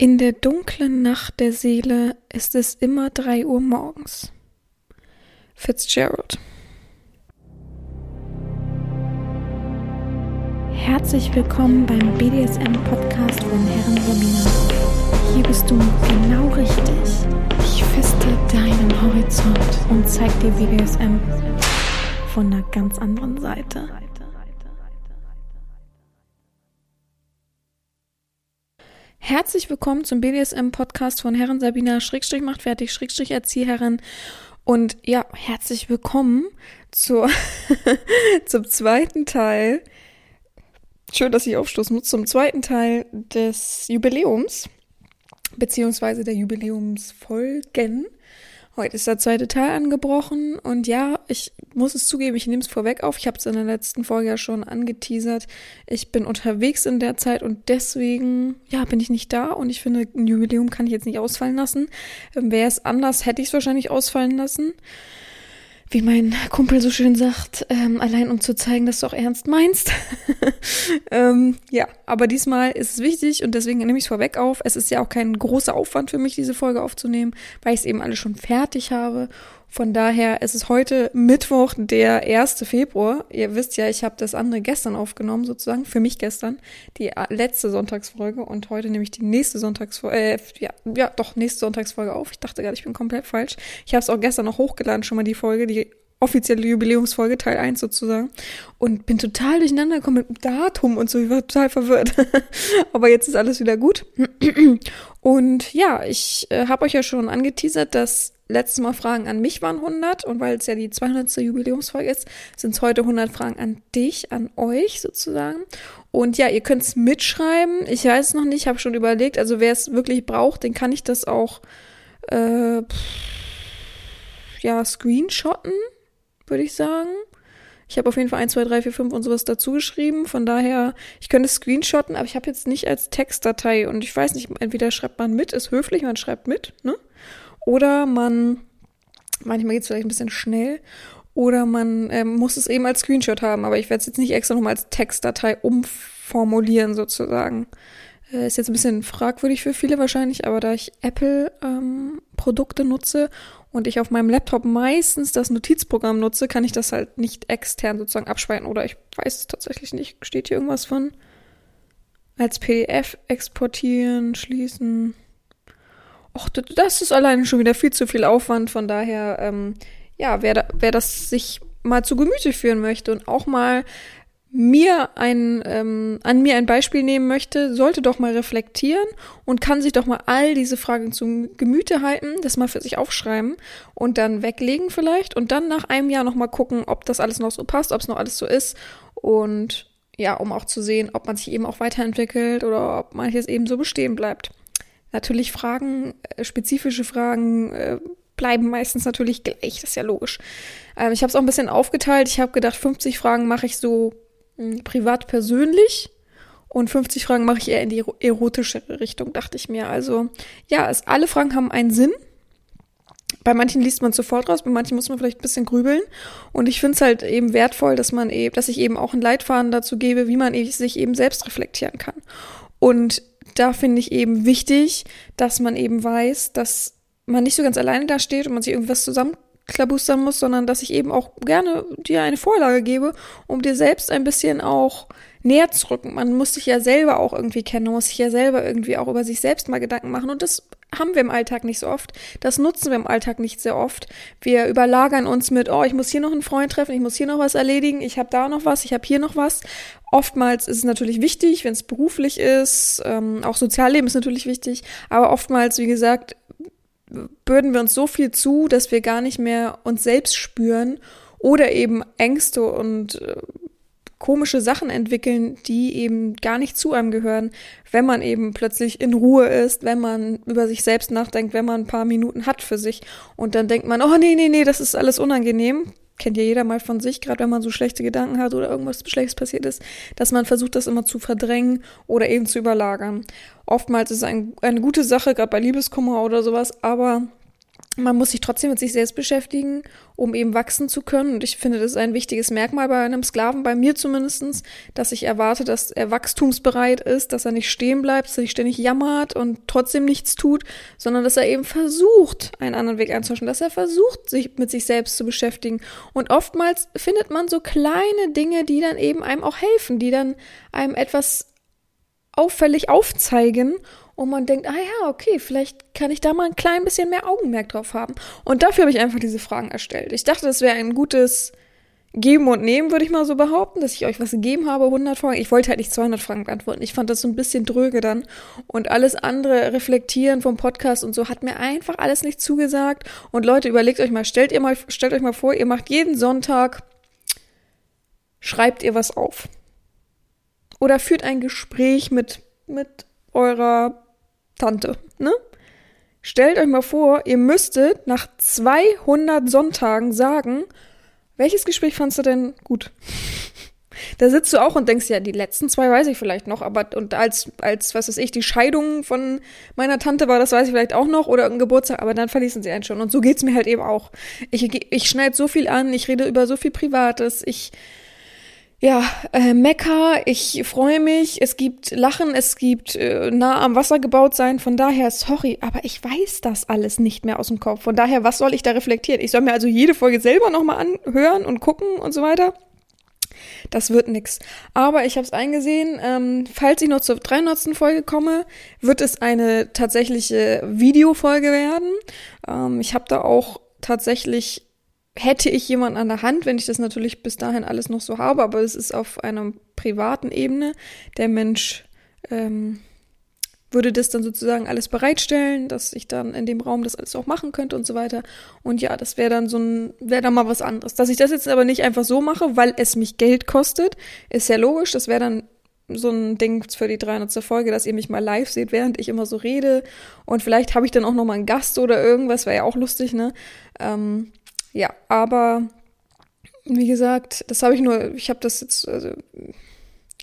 In der dunklen Nacht der Seele ist es immer drei Uhr morgens. Fitzgerald. Herzlich willkommen beim BDSM-Podcast von Herren Romina. Hier bist du genau richtig. Ich feste deinen Horizont und zeig dir BDSM von einer ganz anderen Seite. Herzlich willkommen zum BDSM-Podcast von Herren Sabina Schrägstrich macht fertig, Schrägstrich Erzieherin. Und ja, herzlich willkommen zur, zum zweiten Teil. Schön, dass ich aufstoßen muss, zum zweiten Teil des Jubiläums, beziehungsweise der Jubiläumsfolgen. Heute ist der zweite Teil angebrochen und ja, ich muss es zugeben, ich nehme es vorweg auf. Ich habe es in der letzten Folge ja schon angeteasert. Ich bin unterwegs in der Zeit und deswegen, ja, bin ich nicht da und ich finde, ein Jubiläum kann ich jetzt nicht ausfallen lassen. Wäre es anders, hätte ich es wahrscheinlich ausfallen lassen wie mein Kumpel so schön sagt, ähm, allein um zu zeigen, dass du auch ernst meinst. ähm, ja, aber diesmal ist es wichtig und deswegen nehme ich es vorweg auf. Es ist ja auch kein großer Aufwand für mich, diese Folge aufzunehmen, weil ich es eben alles schon fertig habe. Von daher ist es heute Mittwoch, der 1. Februar. Ihr wisst ja, ich habe das andere gestern aufgenommen, sozusagen, für mich gestern, die letzte Sonntagsfolge und heute nehme ich die nächste Sonntagsfolge, äh, ja, ja, doch, nächste Sonntagsfolge auf. Ich dachte gerade, ich bin komplett falsch. Ich habe es auch gestern noch hochgeladen, schon mal die Folge, die offizielle Jubiläumsfolge, Teil 1 sozusagen. Und bin total durcheinander gekommen mit Datum und so. Ich war total verwirrt. Aber jetzt ist alles wieder gut. Und ja, ich äh, habe euch ja schon angeteasert, dass letztes Mal Fragen an mich waren 100 und weil es ja die 200. Jubiläumsfolge ist, sind es heute 100 Fragen an dich, an euch sozusagen. Und ja, ihr könnt es mitschreiben. Ich weiß es noch nicht, habe schon überlegt. Also wer es wirklich braucht, den kann ich das auch äh, ja screenshotten würde ich sagen. Ich habe auf jeden Fall 1, 2, 3, 4, 5 und sowas dazu geschrieben. Von daher, ich könnte screenshotten, aber ich habe jetzt nicht als Textdatei. Und ich weiß nicht, entweder schreibt man mit, ist höflich, man schreibt mit, ne? Oder man, manchmal geht es vielleicht ein bisschen schnell. Oder man ähm, muss es eben als Screenshot haben, aber ich werde es jetzt nicht extra nochmal als Textdatei umformulieren, sozusagen. Äh, ist jetzt ein bisschen fragwürdig für viele wahrscheinlich, aber da ich Apple-Produkte ähm, nutze und ich auf meinem Laptop meistens das Notizprogramm nutze, kann ich das halt nicht extern sozusagen abspeichern. Oder ich weiß es tatsächlich nicht. Steht hier irgendwas von als PDF exportieren, schließen. Och, das ist alleine schon wieder viel zu viel Aufwand. Von daher, ähm, ja, wer, da, wer das sich mal zu Gemüte führen möchte und auch mal mir ein, ähm, an mir ein Beispiel nehmen möchte, sollte doch mal reflektieren und kann sich doch mal all diese Fragen zum Gemüte halten, das mal für sich aufschreiben und dann weglegen vielleicht und dann nach einem Jahr nochmal gucken, ob das alles noch so passt, ob es noch alles so ist und ja, um auch zu sehen, ob man sich eben auch weiterentwickelt oder ob manches eben so bestehen bleibt. Natürlich Fragen, äh, spezifische Fragen äh, bleiben meistens natürlich gleich, das ist ja logisch. Ähm, ich habe es auch ein bisschen aufgeteilt. Ich habe gedacht, 50 Fragen mache ich so privat persönlich und 50 Fragen mache ich eher in die erotische Richtung, dachte ich mir. Also ja, es, alle Fragen haben einen Sinn. Bei manchen liest man sofort raus, bei manchen muss man vielleicht ein bisschen grübeln. Und ich finde es halt eben wertvoll, dass man eben, dass ich eben auch einen Leitfaden dazu gebe, wie man sich eben selbst reflektieren kann. Und da finde ich eben wichtig, dass man eben weiß, dass man nicht so ganz alleine da steht und man sich irgendwas zusammen klabustern muss, sondern dass ich eben auch gerne dir eine Vorlage gebe, um dir selbst ein bisschen auch näher zu rücken. Man muss sich ja selber auch irgendwie kennen, muss sich ja selber irgendwie auch über sich selbst mal Gedanken machen und das haben wir im Alltag nicht so oft. Das nutzen wir im Alltag nicht sehr oft. Wir überlagern uns mit, oh, ich muss hier noch einen Freund treffen, ich muss hier noch was erledigen, ich habe da noch was, ich habe hier noch was. Oftmals ist es natürlich wichtig, wenn es beruflich ist, ähm, auch Sozialleben ist natürlich wichtig, aber oftmals, wie gesagt, bürden wir uns so viel zu, dass wir gar nicht mehr uns selbst spüren oder eben Ängste und äh, komische Sachen entwickeln, die eben gar nicht zu einem gehören, wenn man eben plötzlich in Ruhe ist, wenn man über sich selbst nachdenkt, wenn man ein paar Minuten hat für sich und dann denkt man, oh nee, nee, nee, das ist alles unangenehm kennt ja jeder mal von sich, gerade wenn man so schlechte Gedanken hat oder irgendwas Schlechtes passiert ist, dass man versucht, das immer zu verdrängen oder eben zu überlagern. Oftmals ist es ein, eine gute Sache, gerade bei Liebeskummer oder sowas, aber man muss sich trotzdem mit sich selbst beschäftigen, um eben wachsen zu können. Und ich finde, das ist ein wichtiges Merkmal bei einem Sklaven, bei mir zumindestens, dass ich erwarte, dass er wachstumsbereit ist, dass er nicht stehen bleibt, dass er nicht ständig jammert und trotzdem nichts tut, sondern dass er eben versucht, einen anderen Weg einzuschlagen, dass er versucht, sich mit sich selbst zu beschäftigen. Und oftmals findet man so kleine Dinge, die dann eben einem auch helfen, die dann einem etwas auffällig aufzeigen und man denkt, ah ja, okay, vielleicht kann ich da mal ein klein bisschen mehr Augenmerk drauf haben. Und dafür habe ich einfach diese Fragen erstellt. Ich dachte, das wäre ein gutes Geben und Nehmen, würde ich mal so behaupten, dass ich euch was gegeben habe, 100 Fragen. Ich wollte halt nicht 200 Fragen beantworten. Ich fand das so ein bisschen dröge dann. Und alles andere reflektieren vom Podcast und so hat mir einfach alles nicht zugesagt. Und Leute, überlegt euch mal, stellt ihr mal, stellt euch mal vor, ihr macht jeden Sonntag, schreibt ihr was auf. Oder führt ein Gespräch mit, mit eurer Tante, ne? Stellt euch mal vor, ihr müsstet nach 200 Sonntagen sagen, welches Gespräch fandst du denn gut? Da sitzt du auch und denkst, ja, die letzten zwei weiß ich vielleicht noch, aber und als, als, was weiß ich, die Scheidung von meiner Tante war, das weiß ich vielleicht auch noch, oder ein Geburtstag, aber dann verließen sie einen schon. Und so geht's mir halt eben auch. Ich, ich schneide so viel an, ich rede über so viel Privates, ich ja, äh, Mekka, ich freue mich, es gibt Lachen, es gibt äh, nah am Wasser gebaut sein, von daher, sorry, aber ich weiß das alles nicht mehr aus dem Kopf. Von daher, was soll ich da reflektieren? Ich soll mir also jede Folge selber nochmal anhören und gucken und so weiter. Das wird nix. Aber ich habe es eingesehen, ähm, falls ich noch zur 300. Folge komme, wird es eine tatsächliche Videofolge werden. Ähm, ich habe da auch tatsächlich hätte ich jemanden an der Hand, wenn ich das natürlich bis dahin alles noch so habe, aber es ist auf einer privaten Ebene. Der Mensch ähm, würde das dann sozusagen alles bereitstellen, dass ich dann in dem Raum das alles auch machen könnte und so weiter. Und ja, das wäre dann so ein, wäre dann mal was anderes. Dass ich das jetzt aber nicht einfach so mache, weil es mich Geld kostet, ist ja logisch. Das wäre dann so ein Ding für die 300. Folge, dass ihr mich mal live seht, während ich immer so rede. Und vielleicht habe ich dann auch noch mal einen Gast oder irgendwas, wäre ja auch lustig, ne? Ähm, ja, aber wie gesagt, das habe ich nur, ich habe das jetzt, also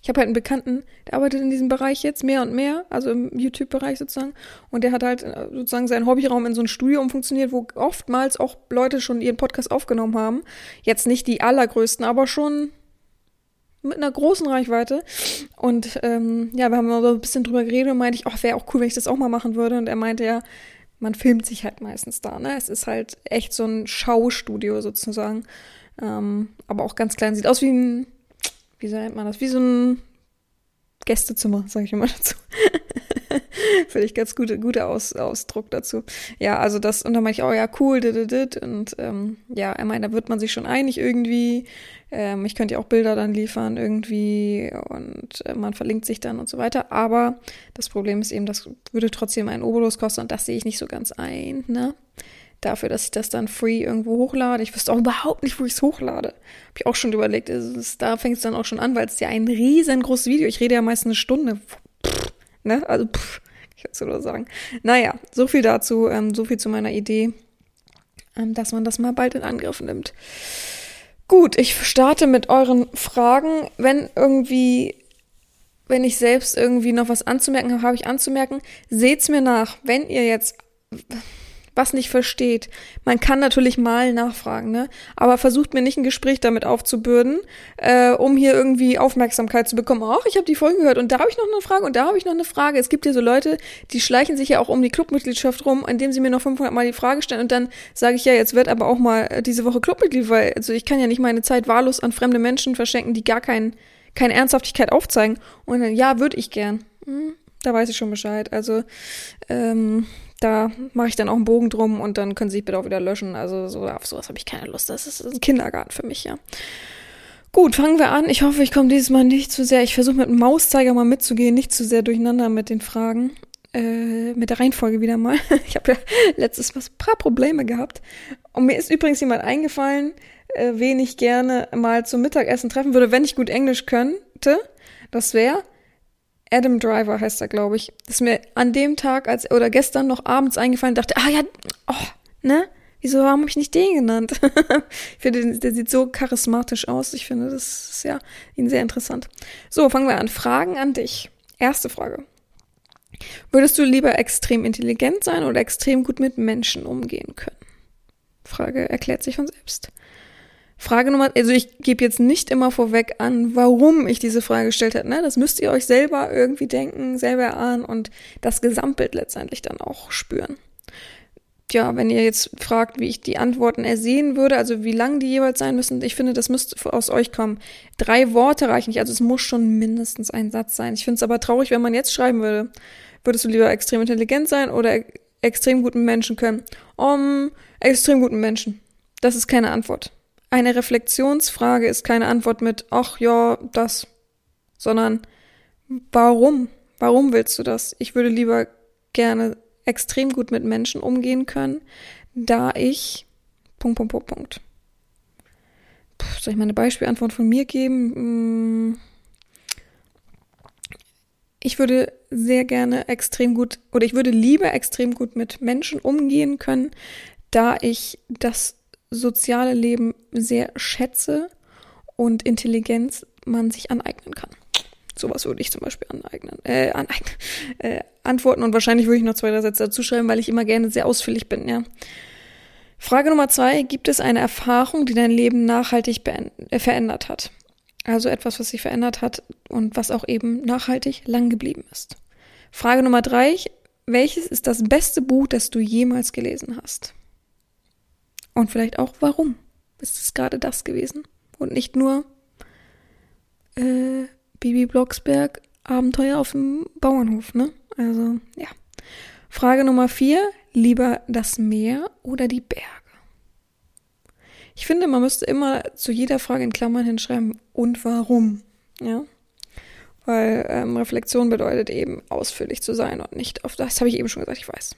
ich habe halt einen Bekannten, der arbeitet in diesem Bereich jetzt mehr und mehr, also im YouTube-Bereich sozusagen. Und der hat halt äh, sozusagen seinen Hobbyraum in so ein Studio umfunktioniert, wo oftmals auch Leute schon ihren Podcast aufgenommen haben. Jetzt nicht die allergrößten, aber schon mit einer großen Reichweite. Und ähm, ja, wir haben so ein bisschen drüber geredet und meinte ich, ach, wäre auch cool, wenn ich das auch mal machen würde. Und er meinte ja, man filmt sich halt meistens da, ne? Es ist halt echt so ein Schaustudio sozusagen. Ähm, aber auch ganz klein. Sieht aus wie ein, wie nennt man das? Wie so ein Gästezimmer, sage ich immer dazu. Finde ich ganz gute, guter Aus, Ausdruck dazu. Ja, also das, und dann meinte ich, oh ja, cool, dit, dit, und ähm, ja, er meint, da wird man sich schon einig irgendwie. Ähm, ich könnte ja auch Bilder dann liefern irgendwie und äh, man verlinkt sich dann und so weiter. Aber das Problem ist eben, das würde trotzdem einen Obolus kosten und das sehe ich nicht so ganz ein, ne? Dafür, dass ich das dann free irgendwo hochlade. Ich wüsste auch überhaupt nicht, wo ich es hochlade. Habe ich auch schon überlegt. Ist, da fängt es dann auch schon an, weil es ja ein riesengroßes Video. Ich rede ja meist eine Stunde. Pff, ne? Also, pff, ich kann es nur sagen. Naja, so viel dazu, ähm, so viel zu meiner Idee, ähm, dass man das mal bald in Angriff nimmt. Gut, ich starte mit euren Fragen. Wenn irgendwie, wenn ich selbst irgendwie noch was anzumerken habe, habe ich anzumerken. Seht's mir nach, wenn ihr jetzt was nicht versteht. Man kann natürlich mal nachfragen, ne? Aber versucht mir nicht ein Gespräch damit aufzubürden, äh, um hier irgendwie Aufmerksamkeit zu bekommen. Ach, ich habe die Folge gehört und da habe ich noch eine Frage und da habe ich noch eine Frage. Es gibt ja so Leute, die schleichen sich ja auch um die Clubmitgliedschaft rum, indem sie mir noch 500 Mal die Frage stellen und dann sage ich ja, jetzt wird aber auch mal diese Woche Clubmitglied, weil also ich kann ja nicht meine Zeit wahllos an fremde Menschen verschenken, die gar kein, keine Ernsthaftigkeit aufzeigen. Und dann, ja, würde ich gern. Hm, da weiß ich schon Bescheid. Also, ähm, da mache ich dann auch einen Bogen drum und dann können Sie sich bitte auch wieder löschen. Also so, auf sowas habe ich keine Lust. Das ist ein Kindergarten für mich, ja. Gut, fangen wir an. Ich hoffe, ich komme dieses Mal nicht zu sehr. Ich versuche mit dem Mauszeiger mal mitzugehen, nicht zu sehr durcheinander mit den Fragen. Äh, mit der Reihenfolge wieder mal. Ich habe ja letztes was paar Probleme gehabt. Und mir ist übrigens jemand eingefallen, äh, wen ich gerne mal zum Mittagessen treffen würde, wenn ich gut Englisch könnte. Das wäre Adam Driver heißt er, glaube ich. Das ist mir an dem Tag als oder gestern noch abends eingefallen, dachte, ah ja, oh, ne? Wieso habe ich nicht den genannt? ich finde, der sieht so charismatisch aus. Ich finde, das ist ja ihn sehr interessant. So, fangen wir an. Fragen an dich. Erste Frage. Würdest du lieber extrem intelligent sein oder extrem gut mit Menschen umgehen können? Frage erklärt sich von selbst. Frage Nummer, also ich gebe jetzt nicht immer vorweg an, warum ich diese Frage gestellt habe. Ne? Das müsst ihr euch selber irgendwie denken, selber erahnen und das Gesamtbild letztendlich dann auch spüren. Ja, wenn ihr jetzt fragt, wie ich die Antworten ersehen würde, also wie lang die jeweils sein müssen, ich finde, das müsste aus euch kommen. Drei Worte reichen nicht, also es muss schon mindestens ein Satz sein. Ich finde es aber traurig, wenn man jetzt schreiben würde. Würdest du lieber extrem intelligent sein oder extrem guten Menschen können? Um, extrem guten Menschen. Das ist keine Antwort. Eine Reflexionsfrage ist keine Antwort mit, ach ja, das, sondern warum? Warum willst du das? Ich würde lieber gerne extrem gut mit Menschen umgehen können, da ich Punkt, Punkt, Punkt, Punkt. Puh, soll ich mal eine Beispielantwort von mir geben? Hm. Ich würde sehr gerne extrem gut oder ich würde lieber extrem gut mit Menschen umgehen können, da ich das soziale Leben sehr schätze und Intelligenz man sich aneignen kann. Sowas würde ich zum Beispiel aneignen, äh, aneignen, äh, antworten und wahrscheinlich würde ich noch zwei, drei Sätze dazu schreiben, weil ich immer gerne sehr ausführlich bin, ja. Frage Nummer zwei, gibt es eine Erfahrung, die dein Leben nachhaltig äh, verändert hat? Also etwas, was sich verändert hat und was auch eben nachhaltig lang geblieben ist. Frage Nummer drei, welches ist das beste Buch, das du jemals gelesen hast? Und vielleicht auch, warum ist es gerade das gewesen? Und nicht nur äh, Bibi Blocksberg Abenteuer auf dem Bauernhof, ne? Also, ja. Frage Nummer vier, lieber das Meer oder die Berge? Ich finde, man müsste immer zu jeder Frage in Klammern hinschreiben, und warum, ja? Weil ähm, Reflexion bedeutet eben, ausführlich zu sein und nicht auf das, habe ich eben schon gesagt, ich weiß.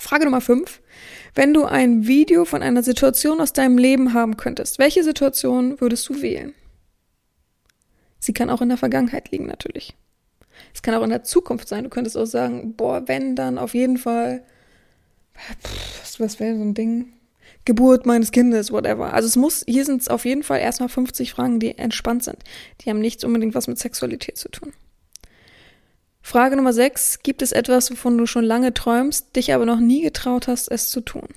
Frage Nummer 5. Wenn du ein Video von einer Situation aus deinem Leben haben könntest, welche Situation würdest du wählen? Sie kann auch in der Vergangenheit liegen, natürlich. Es kann auch in der Zukunft sein. Du könntest auch sagen, boah, wenn, dann auf jeden Fall, pff, was wäre so ein Ding? Geburt meines Kindes, whatever. Also es muss, hier sind es auf jeden Fall erstmal 50 Fragen, die entspannt sind. Die haben nichts unbedingt was mit Sexualität zu tun. Frage Nummer 6. Gibt es etwas, wovon du schon lange träumst, dich aber noch nie getraut hast, es zu tun?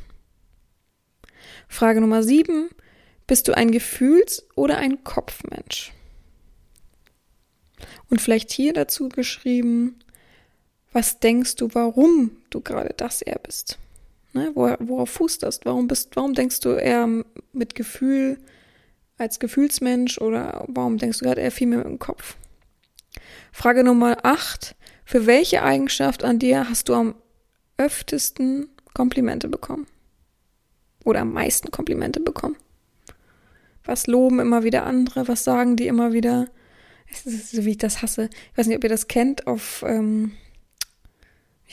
Frage Nummer 7. Bist du ein Gefühls- oder ein Kopfmensch? Und vielleicht hier dazu geschrieben, was denkst du, warum du gerade das eher bist? Ne? worauf fußt das? Warum bist, warum denkst du eher mit Gefühl als Gefühlsmensch oder warum denkst du gerade eher viel mehr mit dem Kopf? Frage Nummer 8. Für welche Eigenschaft an dir hast du am öftesten Komplimente bekommen? Oder am meisten Komplimente bekommen? Was loben immer wieder andere? Was sagen die immer wieder? so wie ich das hasse. Ich weiß nicht, ob ihr das kennt auf ähm,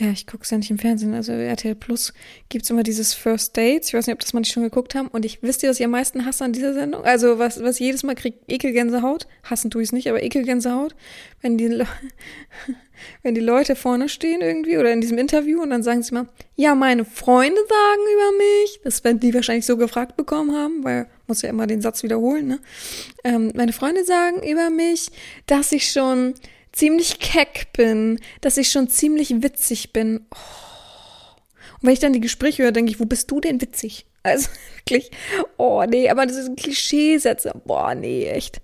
ja, ich gucke es ja nicht im Fernsehen, also RTL Plus gibt es immer dieses First Dates. Ich weiß nicht, ob das manche schon geguckt haben. Und ich wisst ihr, was ich am meisten hasse an dieser Sendung? Also was, was jedes Mal kriegt, Ekelgänsehaut. Hassen tue ich es nicht, aber Ekelgänsehaut. Wenn die, Le wenn die Leute vorne stehen irgendwie oder in diesem Interview und dann sagen sie mal, ja, meine Freunde sagen über mich. Das werden die wahrscheinlich so gefragt bekommen haben, weil muss ja immer den Satz wiederholen, ne? Ähm, meine Freunde sagen über mich, dass ich schon ziemlich keck bin, dass ich schon ziemlich witzig bin. Oh. Und wenn ich dann die Gespräche höre, denke ich, wo bist du denn witzig? Also wirklich, oh nee, aber das sind Klischeesätze. Boah, nee, echt.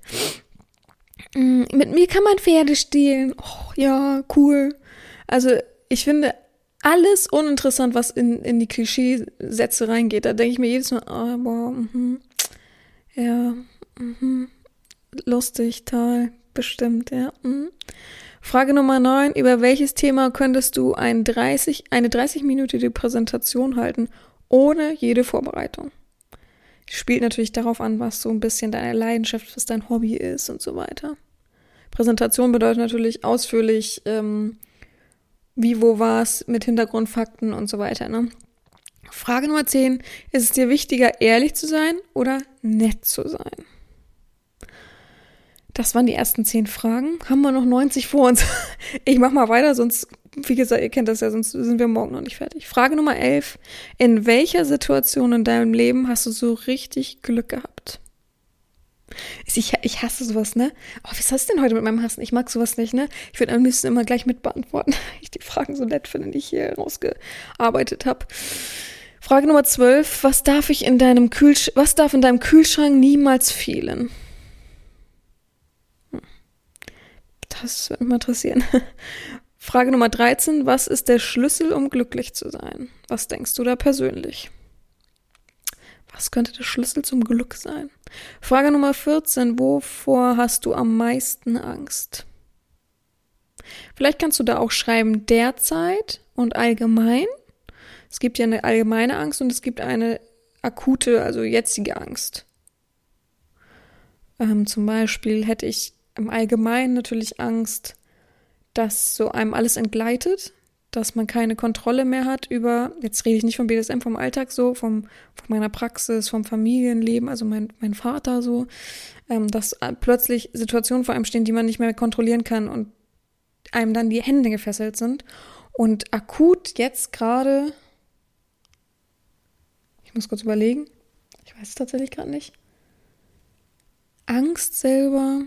Mm, mit mir kann man Pferde stehlen. Oh, ja, cool. Also ich finde alles uninteressant, was in, in die Klischeesätze reingeht. Da denke ich mir jedes Mal, oh, boah, mhm. ja, mhm. lustig, toll, bestimmt, ja. Mhm. Frage Nummer 9. Über welches Thema könntest du ein 30, eine 30-minütige Präsentation halten, ohne jede Vorbereitung? Spielt natürlich darauf an, was so ein bisschen deine Leidenschaft, was dein Hobby ist und so weiter. Präsentation bedeutet natürlich ausführlich, ähm, wie, wo, was, mit Hintergrundfakten und so weiter. Ne? Frage Nummer 10. Ist es dir wichtiger, ehrlich zu sein oder nett zu sein? Das waren die ersten zehn Fragen. Haben wir noch 90 vor uns? Ich mach mal weiter, sonst, wie gesagt, ihr kennt das ja, sonst sind wir morgen noch nicht fertig. Frage Nummer 11. In welcher Situation in deinem Leben hast du so richtig Glück gehabt? Ich, ich hasse sowas, ne? Oh, was hast du denn heute mit meinem Hassen? Ich mag sowas nicht, ne? Ich würde am liebsten immer gleich mit beantworten, weil ich die Fragen so nett finde, die ich hier rausgearbeitet habe. Frage Nummer 12. Was darf ich in deinem Kühlsch was darf in deinem Kühlschrank niemals fehlen? Hm. Das würde mich mal interessieren. Frage Nummer 13. Was ist der Schlüssel, um glücklich zu sein? Was denkst du da persönlich? Was könnte der Schlüssel zum Glück sein? Frage Nummer 14. Wovor hast du am meisten Angst? Vielleicht kannst du da auch schreiben derzeit und allgemein. Es gibt ja eine allgemeine Angst und es gibt eine akute, also jetzige Angst. Ähm, zum Beispiel hätte ich im Allgemeinen natürlich Angst, dass so einem alles entgleitet, dass man keine Kontrolle mehr hat über, jetzt rede ich nicht vom BDSM, vom Alltag so, vom, von meiner Praxis, vom Familienleben, also mein, mein Vater so, ähm, dass plötzlich Situationen vor einem stehen, die man nicht mehr kontrollieren kann und einem dann die Hände gefesselt sind. Und akut jetzt gerade, ich muss kurz überlegen, ich weiß es tatsächlich gerade nicht. Angst selber.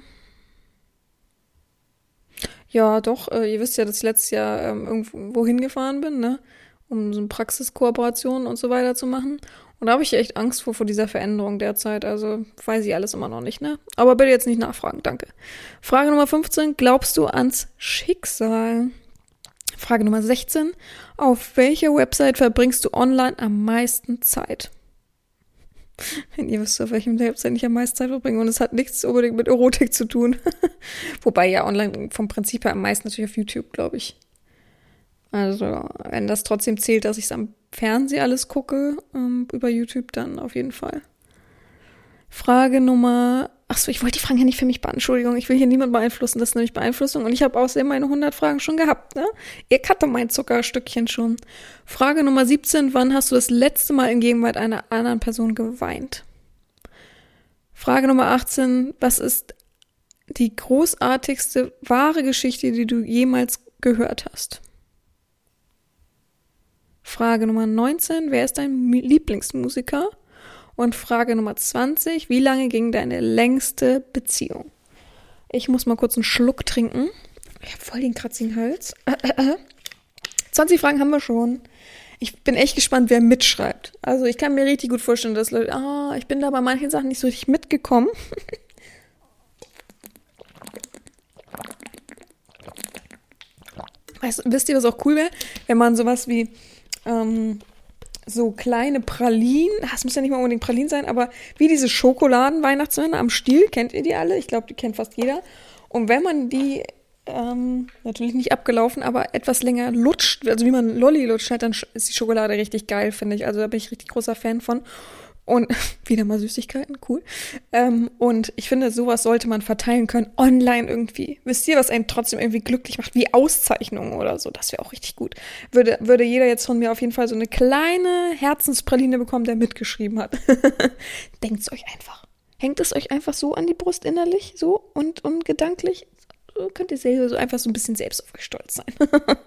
Ja, doch, äh, ihr wisst ja, dass ich letztes Jahr ähm, irgendwo hingefahren bin, ne? Um so eine Praxiskooperation und so weiter zu machen. Und da habe ich echt Angst vor, vor dieser Veränderung derzeit. Also weiß ich alles immer noch nicht, ne? Aber bitte jetzt nicht nachfragen, danke. Frage Nummer 15. Glaubst du ans Schicksal? Frage Nummer 16. Auf welcher Website verbringst du online am meisten Zeit? Wenn ihr wisst, auf welchem Website ich am meisten Zeit verbringe. Und es hat nichts unbedingt mit Erotik zu tun. Wobei ja online vom Prinzip her am meisten natürlich auf YouTube, glaube ich. Also, wenn das trotzdem zählt, dass ich es am Fernsehen alles gucke, ähm, über YouTube, dann auf jeden Fall. Frage Nummer. Achso, ich wollte die Fragen ja nicht für mich beantworten. Entschuldigung, ich will hier niemand beeinflussen. Das ist nämlich Beeinflussung. Und ich habe außerdem meine 100 Fragen schon gehabt, ne? Ihr hatte mein Zuckerstückchen schon. Frage Nummer 17. Wann hast du das letzte Mal in Gegenwart einer anderen Person geweint? Frage Nummer 18. Was ist die großartigste wahre Geschichte, die du jemals gehört hast? Frage Nummer 19. Wer ist dein Lieblingsmusiker? Und Frage Nummer 20. Wie lange ging deine längste Beziehung? Ich muss mal kurz einen Schluck trinken. Ich habe voll den kratzigen Hals. 20 Fragen haben wir schon. Ich bin echt gespannt, wer mitschreibt. Also ich kann mir richtig gut vorstellen, dass Leute, ah, ich bin da bei manchen Sachen nicht so richtig mitgekommen. weißt, wisst ihr, was auch cool wäre? Wenn man sowas wie ähm, so kleine Pralinen, das muss ja nicht mal unbedingt Pralinen sein, aber wie diese Schokoladen-Weihnachtsmänner am Stiel, kennt ihr die alle? Ich glaube, die kennt fast jeder. Und wenn man die ähm, natürlich nicht abgelaufen, aber etwas länger lutscht, also wie man Lolli lutscht, halt, dann ist die Schokolade richtig geil, finde ich. Also da bin ich richtig großer Fan von. Und wieder mal Süßigkeiten, cool. Ähm, und ich finde, sowas sollte man verteilen können, online irgendwie. Wisst ihr, was einen trotzdem irgendwie glücklich macht, wie Auszeichnungen oder so? Das wäre auch richtig gut. Würde, würde jeder jetzt von mir auf jeden Fall so eine kleine Herzenspraline bekommen, der mitgeschrieben hat. Denkt's euch einfach. Hängt es euch einfach so an die Brust innerlich, so und, und gedanklich? So könnt ihr selber so einfach so ein bisschen selbst auf euch stolz sein.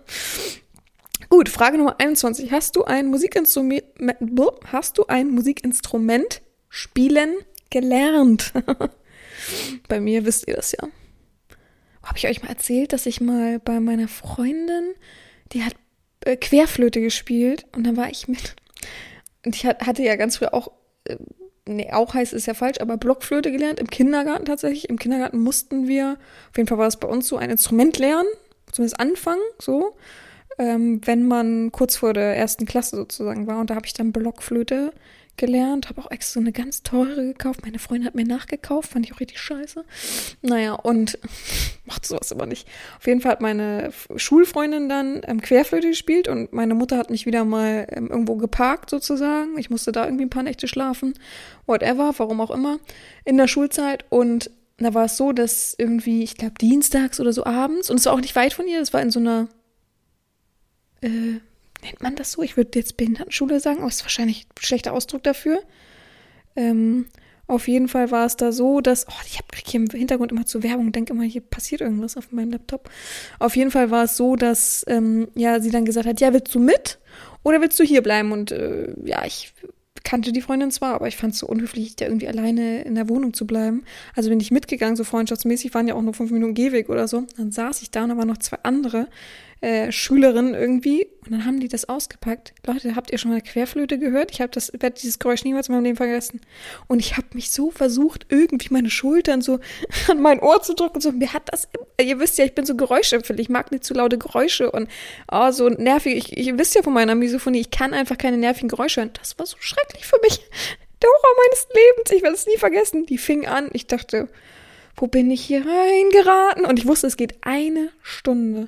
Gut, Frage Nummer 21. Hast du ein Musikinstrument, hast du ein Musikinstrument spielen gelernt? bei mir wisst ihr das ja. Habe ich euch mal erzählt, dass ich mal bei meiner Freundin, die hat äh, Querflöte gespielt und dann war ich mit. Und ich hatte ja ganz früh auch, äh, nee, auch heißt es ja falsch, aber Blockflöte gelernt im Kindergarten tatsächlich. Im Kindergarten mussten wir, auf jeden Fall war es bei uns so, ein Instrument lernen, zumindest anfangen, so ähm, wenn man kurz vor der ersten Klasse sozusagen war. Und da habe ich dann Blockflöte gelernt, habe auch extra so eine ganz teure gekauft. Meine Freundin hat mir nachgekauft, fand ich auch richtig scheiße. Naja, und macht sowas aber nicht. Auf jeden Fall hat meine Schulfreundin dann ähm, Querflöte gespielt und meine Mutter hat mich wieder mal ähm, irgendwo geparkt sozusagen. Ich musste da irgendwie ein paar Nächte schlafen, whatever, warum auch immer, in der Schulzeit. Und da war es so, dass irgendwie, ich glaube, dienstags oder so abends, und es war auch nicht weit von ihr, es war in so einer äh, nennt man das so? Ich würde jetzt Behindertenschule sagen, aber ist wahrscheinlich ein schlechter Ausdruck dafür. Ähm, auf jeden Fall war es da so, dass, oh, ich habe hier im Hintergrund immer zur Werbung, denke immer, hier passiert irgendwas auf meinem Laptop. Auf jeden Fall war es so, dass ähm, ja sie dann gesagt hat, ja, willst du mit oder willst du hier bleiben? Und äh, ja, ich kannte die Freundin zwar, aber ich fand es so unhöflich, da irgendwie alleine in der Wohnung zu bleiben. Also bin ich mitgegangen, so freundschaftsmäßig, waren ja auch nur fünf Minuten Gehweg oder so. Dann saß ich da und da waren noch zwei andere äh, Schülerinnen irgendwie. Und dann haben die das ausgepackt. Leute, habt ihr schon mal eine Querflöte gehört? Ich habe das, werde dieses Geräusch niemals in meinem Leben vergessen. Und ich habe mich so versucht, irgendwie meine Schultern so an mein Ohr zu drücken. So, mir hat das, ihr wisst ja, ich bin so geräuschempfindlich. Ich mag nicht zu laute Geräusche und oh, so nervig. Ich, ihr wisst ja von meiner Misophonie, ich kann einfach keine nervigen Geräusche hören. Das war so schrecklich für mich. Der Horror meines Lebens. Ich werde es nie vergessen. Die fing an. Ich dachte, wo bin ich hier reingeraten? Und ich wusste, es geht eine Stunde.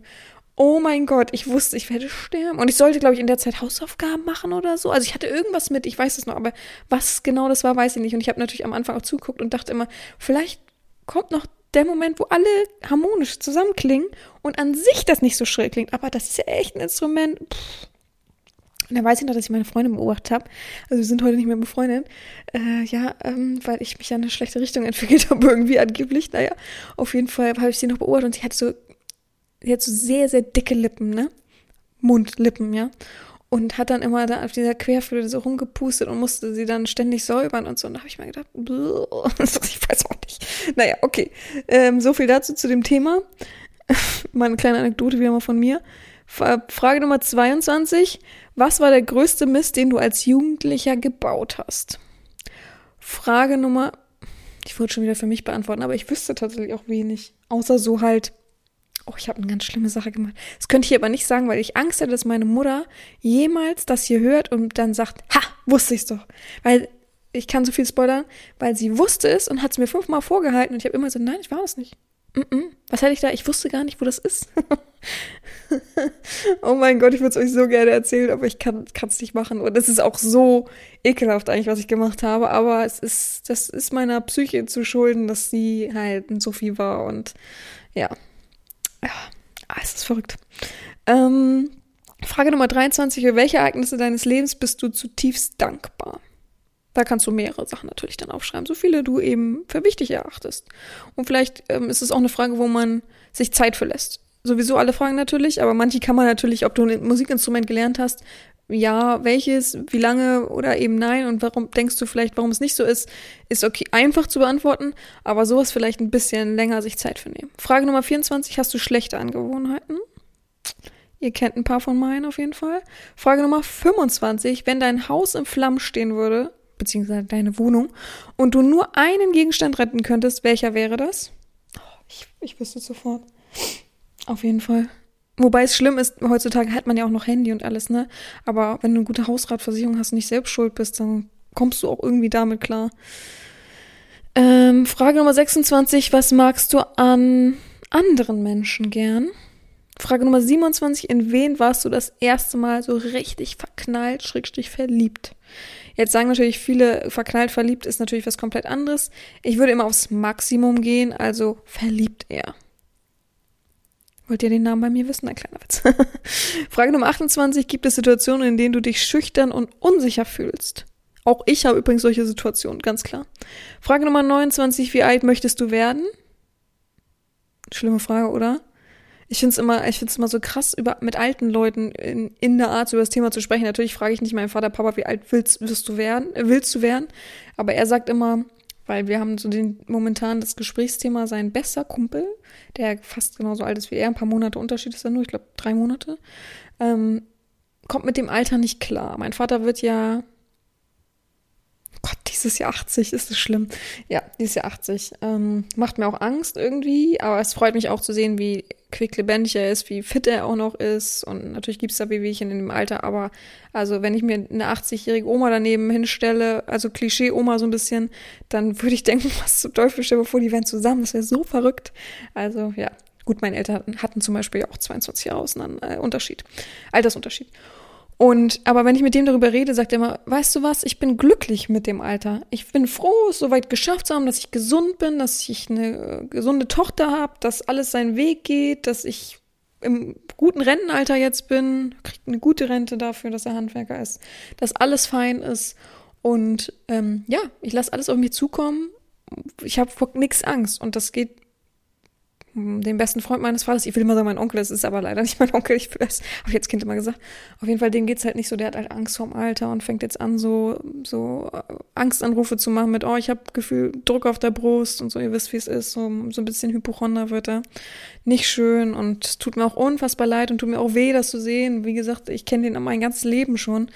Oh mein Gott, ich wusste, ich werde sterben. Und ich sollte, glaube ich, in der Zeit Hausaufgaben machen oder so. Also ich hatte irgendwas mit, ich weiß es noch, aber was genau das war, weiß ich nicht. Und ich habe natürlich am Anfang auch zugeguckt und dachte immer, vielleicht kommt noch der Moment, wo alle harmonisch zusammenklingen und an sich das nicht so schrill klingt. Aber das ist ja echt ein Instrument. Pff. Und dann weiß ich noch, dass ich meine Freundin beobachtet habe. Also wir sind heute nicht mehr befreundet. Äh, ja, ähm, weil ich mich ja in eine schlechte Richtung entwickelt habe, irgendwie angeblich. Naja, auf jeden Fall habe ich sie noch beobachtet und sie hatte so, sie hat so sehr, sehr dicke Lippen, ne? Mundlippen, ja. Und hat dann immer da auf dieser Querflöte so rumgepustet und musste sie dann ständig säubern und so. Und da habe ich mir gedacht, ich weiß auch nicht. Naja, okay. Ähm, so viel dazu zu dem Thema. Meine kleine Anekdote wieder mal von mir. Frage Nummer 22. Was war der größte Mist, den du als Jugendlicher gebaut hast? Frage Nummer, ich wollte schon wieder für mich beantworten, aber ich wüsste tatsächlich auch wenig. Außer so halt, oh, ich habe eine ganz schlimme Sache gemacht. Das könnte ich aber nicht sagen, weil ich Angst hätte, dass meine Mutter jemals das hier hört und dann sagt, ha, wusste ich's doch. Weil ich kann so viel spoilern, weil sie wusste es und hat es mir fünfmal vorgehalten und ich habe immer so, nein, ich war das nicht. Mm -mm. Was hätte ich da? Ich wusste gar nicht, wo das ist. oh mein Gott, ich würde es euch so gerne erzählen, aber ich kann es nicht machen. Und es ist auch so ekelhaft eigentlich, was ich gemacht habe. Aber es ist, das ist meiner Psyche zu schulden, dass sie halt ein Sophie war. Und ja, ja, ah, es ist verrückt. Ähm, Frage Nummer 23. Für welche Ereignisse deines Lebens bist du zutiefst dankbar? Da kannst du mehrere Sachen natürlich dann aufschreiben, so viele du eben für wichtig erachtest. Und vielleicht ähm, ist es auch eine Frage, wo man sich Zeit für lässt. Sowieso alle Fragen natürlich, aber manche kann man natürlich, ob du ein Musikinstrument gelernt hast, ja, welches, wie lange oder eben nein und warum denkst du vielleicht, warum es nicht so ist, ist okay, einfach zu beantworten, aber sowas vielleicht ein bisschen länger sich Zeit für nehmen. Frage Nummer 24, hast du schlechte Angewohnheiten? Ihr kennt ein paar von meinen auf jeden Fall. Frage Nummer 25, wenn dein Haus in Flammen stehen würde, beziehungsweise deine Wohnung, und du nur einen Gegenstand retten könntest, welcher wäre das? Oh, ich, ich wüsste sofort. Auf jeden Fall. Wobei es schlimm ist, heutzutage hat man ja auch noch Handy und alles, ne? Aber wenn du eine gute Hausratversicherung hast und nicht selbst schuld bist, dann kommst du auch irgendwie damit klar. Ähm, Frage Nummer 26, was magst du an anderen Menschen gern? Frage Nummer 27, in wen warst du das erste Mal so richtig verknallt, schrägstrich verliebt? Jetzt sagen natürlich viele, verknallt, verliebt ist natürlich was komplett anderes. Ich würde immer aufs Maximum gehen, also verliebt er. Wollt ihr den Namen bei mir wissen? Ein kleiner Witz. Frage Nummer 28. Gibt es Situationen, in denen du dich schüchtern und unsicher fühlst? Auch ich habe übrigens solche Situationen, ganz klar. Frage Nummer 29. Wie alt möchtest du werden? Schlimme Frage, oder? ich finde es immer, immer so krass, über mit alten Leuten in, in der Art über das Thema zu sprechen. Natürlich frage ich nicht meinen Vater, Papa, wie alt willst, wirst du werden, willst du werden? Aber er sagt immer, weil wir haben so den momentan das Gesprächsthema sein bester Kumpel, der fast genauso alt ist wie er, ein paar Monate Unterschied ist er nur, ich glaube drei Monate, ähm, kommt mit dem Alter nicht klar. Mein Vater wird ja Gott, dieses Jahr 80, ist das schlimm. Ja, dieses Jahr 80. Ähm, macht mir auch Angst irgendwie, aber es freut mich auch zu sehen, wie quicklebendig er ist, wie fit er auch noch ist. Und natürlich gibt es da Wehwehchen in dem Alter, aber also wenn ich mir eine 80-jährige Oma daneben hinstelle, also Klischee-Oma so ein bisschen, dann würde ich denken, was zum Teufel, stell vor, die wären zusammen, das wäre so verrückt. Also ja, gut, meine Eltern hatten, hatten zum Beispiel auch 22 Jahre auseinander, äh, Unterschied, Altersunterschied. Und, aber wenn ich mit dem darüber rede, sagt er immer, weißt du was, ich bin glücklich mit dem Alter. Ich bin froh, es soweit geschafft zu haben, dass ich gesund bin, dass ich eine äh, gesunde Tochter habe, dass alles seinen Weg geht, dass ich im guten Rentenalter jetzt bin, kriegt eine gute Rente dafür, dass er Handwerker ist, dass alles fein ist. Und ähm, ja, ich lasse alles auf mich zukommen. Ich habe vor nichts Angst. Und das geht den besten Freund meines Vaters, ich will immer sagen mein Onkel, das ist aber leider nicht mein Onkel, ich habe ich jetzt Kind immer gesagt. Auf jeden Fall, dem geht's halt nicht so, der hat halt Angst vorm Alter und fängt jetzt an, so, so äh, Angstanrufe zu machen mit, oh, ich habe Gefühl, Druck auf der Brust und so, ihr wisst, wie es ist, so, so ein bisschen Hypochonder wird er. Nicht schön und tut mir auch unfassbar leid und tut mir auch weh, das zu sehen. Wie gesagt, ich kenne den mein ganzes Leben schon